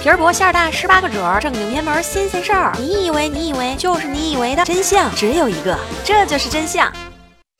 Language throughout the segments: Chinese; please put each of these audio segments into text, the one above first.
皮儿薄馅儿大，十八个褶儿，正经偏门新鲜事儿。你以为你以为就是你以为的真相只有一个，这就是真相。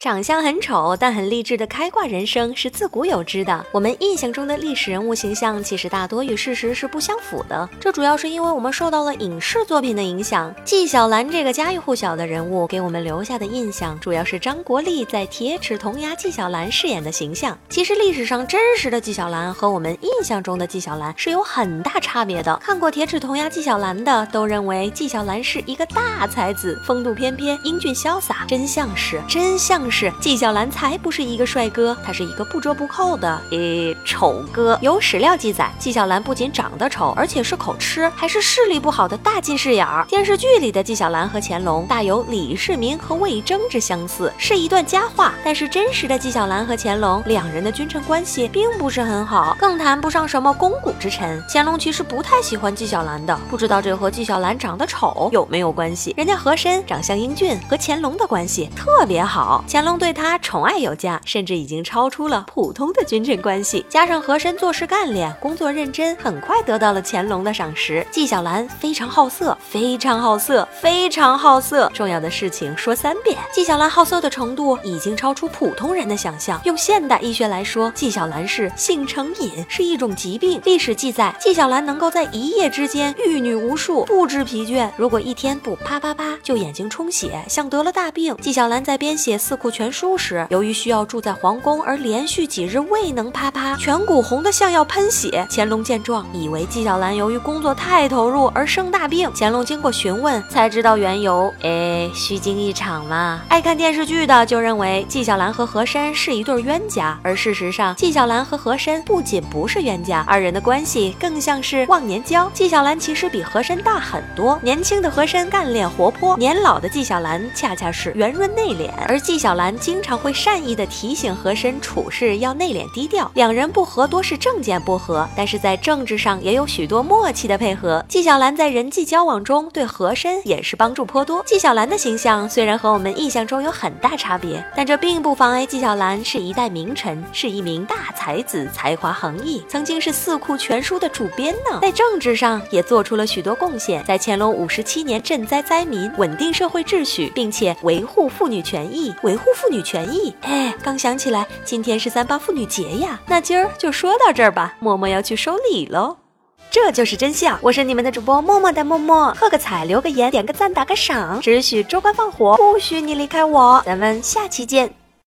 长相很丑但很励志的开挂人生是自古有之的。我们印象中的历史人物形象其实大多与事实是不相符的，这主要是因为我们受到了影视作品的影响。纪晓岚这个家喻户晓的人物给我们留下的印象，主要是张国立在《铁齿铜牙纪晓岚》饰演的形象。其实历史上真实的纪晓岚和我们印象中的纪晓岚是有很大差别的。看过《铁齿铜牙纪晓岚》的都认为纪晓岚是一个大才子，风度翩翩，英俊潇洒。真相是，真相是。是纪晓岚才不是一个帅哥，他是一个不折不扣的诶丑哥。有史料记载，纪晓岚不仅长得丑，而且是口吃，还是视力不好的大近视眼儿。电视剧里的纪晓岚和乾隆大有李世民和魏征之相似，是一段佳话。但是真实的纪晓岚和乾隆两人的君臣关系并不是很好，更谈不上什么肱骨之臣。乾隆其实不太喜欢纪晓岚的，不知道这和纪晓岚长得丑有没有关系？人家和珅长相英俊，和乾隆的关系特别好。乾乾隆对他宠爱有加，甚至已经超出了普通的君臣关系。加上和珅做事干练，工作认真，很快得到了乾隆的赏识。纪晓岚非常好色，非常好色，非常好色。重要的事情说三遍：纪晓岚好色的程度已经超出普通人的想象。用现代医学来说，纪晓岚是性成瘾，是一种疾病。历史记载，纪晓岚能够在一夜之间玉女无数，不知疲倦。如果一天不啪啪啪，就眼睛充血，像得了大病。纪晓岚在编写《四库全书》。时，由于需要住在皇宫，而连续几日未能啪啪，颧骨红得像要喷血。乾隆见状，以为纪晓岚由于工作太投入而生大病。乾隆经过询问，才知道缘由。哎，虚惊一场嘛。爱看电视剧的就认为纪晓岚和和珅是一对冤家，而事实上，纪晓岚和和珅不仅不是冤家，二人的关系更像是忘年交。纪晓岚其实比和珅大很多，年轻的和珅干练活泼，年老的纪晓岚恰恰是圆润内敛，而纪晓岚兰经。常会善意的提醒和珅处事要内敛低调，两人不和多是政见不合，但是在政治上也有许多默契的配合。纪晓岚在人际交往中对和珅也是帮助颇多。纪晓岚的形象虽然和我们印象中有很大差别，但这并不妨碍纪晓岚是一代名臣，是一名大才子，才华横溢，曾经是《四库全书》的主编呢。在政治上也做出了许多贡献，在乾隆五十七年赈灾灾民，稳定社会秩序，并且维护妇女权益，维护妇女权。益哎，刚想起来，今天是三八妇女节呀。那今儿就说到这儿吧，默默要去收礼喽。这就是真相，我是你们的主播默默的默默，喝个彩，留个言，点个赞，打个赏，只许州官放火，不许你离开我。咱们下期见。